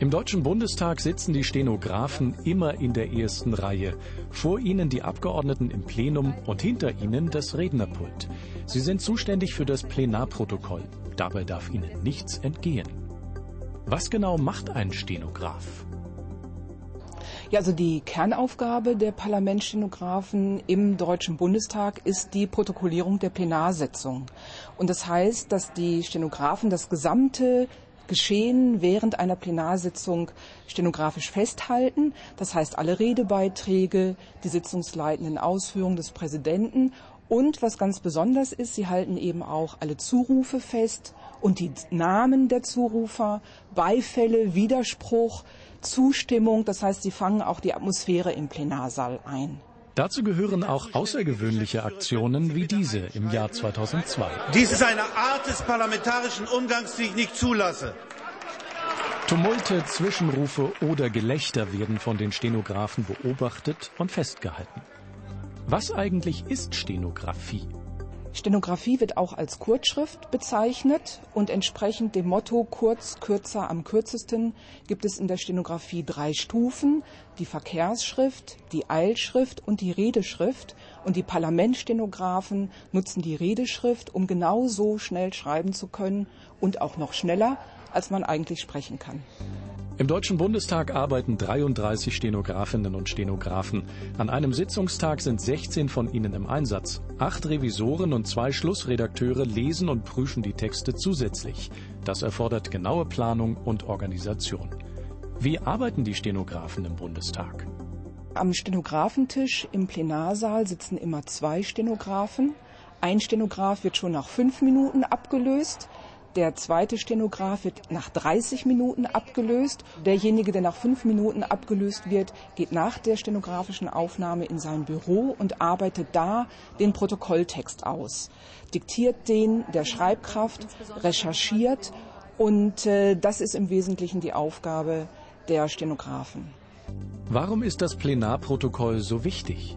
Im Deutschen Bundestag sitzen die Stenografen immer in der ersten Reihe. Vor ihnen die Abgeordneten im Plenum und hinter ihnen das Rednerpult. Sie sind zuständig für das Plenarprotokoll. Dabei darf ihnen nichts entgehen. Was genau macht ein Stenograf? Ja, also die Kernaufgabe der Parlamentsstenografen im Deutschen Bundestag ist die Protokollierung der Plenarsitzung. Und das heißt, dass die Stenografen das gesamte Geschehen während einer Plenarsitzung stenografisch festhalten. Das heißt, alle Redebeiträge, die sitzungsleitenden Ausführungen des Präsidenten und was ganz besonders ist, sie halten eben auch alle Zurufe fest und die Namen der Zurufer, Beifälle, Widerspruch, Zustimmung. Das heißt, sie fangen auch die Atmosphäre im Plenarsaal ein. Dazu gehören auch außergewöhnliche Aktionen wie diese im Jahr 2002. Dies ist eine Art des parlamentarischen Umgangs, die ich nicht zulasse. Tumulte, Zwischenrufe oder Gelächter werden von den Stenografen beobachtet und festgehalten. Was eigentlich ist Stenografie? Stenografie wird auch als Kurzschrift bezeichnet und entsprechend dem Motto kurz, kürzer, am kürzesten gibt es in der Stenografie drei Stufen, die Verkehrsschrift, die Eilschrift und die Redeschrift. Und die Parlamentstenografen nutzen die Redeschrift, um genau so schnell schreiben zu können und auch noch schneller, als man eigentlich sprechen kann. Im Deutschen Bundestag arbeiten 33 Stenografinnen und Stenografen. An einem Sitzungstag sind 16 von ihnen im Einsatz. Acht Revisoren und zwei Schlussredakteure lesen und prüfen die Texte zusätzlich. Das erfordert genaue Planung und Organisation. Wie arbeiten die Stenografen im Bundestag? Am Stenografentisch im Plenarsaal sitzen immer zwei Stenografen. Ein Stenograf wird schon nach fünf Minuten abgelöst. Der zweite Stenograf wird nach 30 Minuten abgelöst. Derjenige, der nach fünf Minuten abgelöst wird, geht nach der stenografischen Aufnahme in sein Büro und arbeitet da den Protokolltext aus, diktiert den der Schreibkraft, recherchiert und äh, das ist im Wesentlichen die Aufgabe der Stenografen. Warum ist das Plenarprotokoll so wichtig?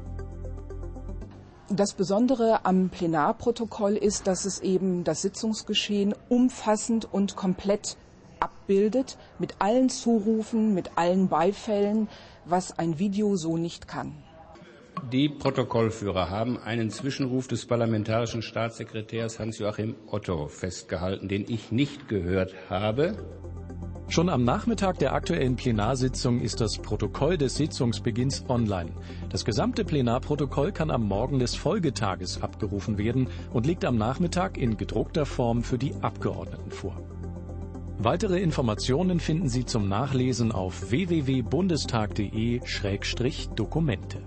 Das Besondere am Plenarprotokoll ist, dass es eben das Sitzungsgeschehen umfassend und komplett abbildet, mit allen Zurufen, mit allen Beifällen, was ein Video so nicht kann. Die Protokollführer haben einen Zwischenruf des parlamentarischen Staatssekretärs Hans-Joachim Otto festgehalten, den ich nicht gehört habe. Schon am Nachmittag der aktuellen Plenarsitzung ist das Protokoll des Sitzungsbeginns online. Das gesamte Plenarprotokoll kann am Morgen des Folgetages abgerufen werden und liegt am Nachmittag in gedruckter Form für die Abgeordneten vor. Weitere Informationen finden Sie zum Nachlesen auf www.bundestag.de-dokumente.